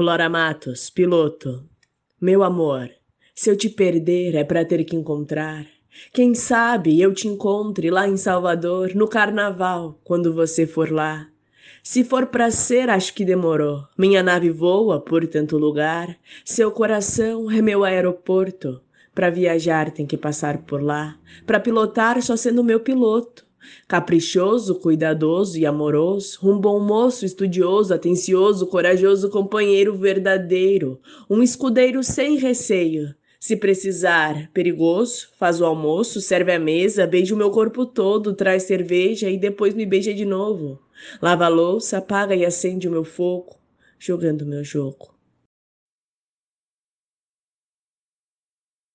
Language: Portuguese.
Flora Matos, piloto. Meu amor, se eu te perder é para ter que encontrar. Quem sabe eu te encontre lá em Salvador, no carnaval, quando você for lá. Se for para ser, acho que demorou. Minha nave voa por tanto lugar. Seu coração é meu aeroporto. Para viajar tem que passar por lá. Para pilotar, só sendo meu piloto. Caprichoso, cuidadoso e amoroso, um bom moço, estudioso, atencioso, corajoso, companheiro verdadeiro, um escudeiro sem receio. Se precisar, perigoso, faz o almoço, serve a mesa, beija o meu corpo todo, traz cerveja e depois me beija de novo. Lava a louça, apaga e acende o meu fogo, jogando meu jogo.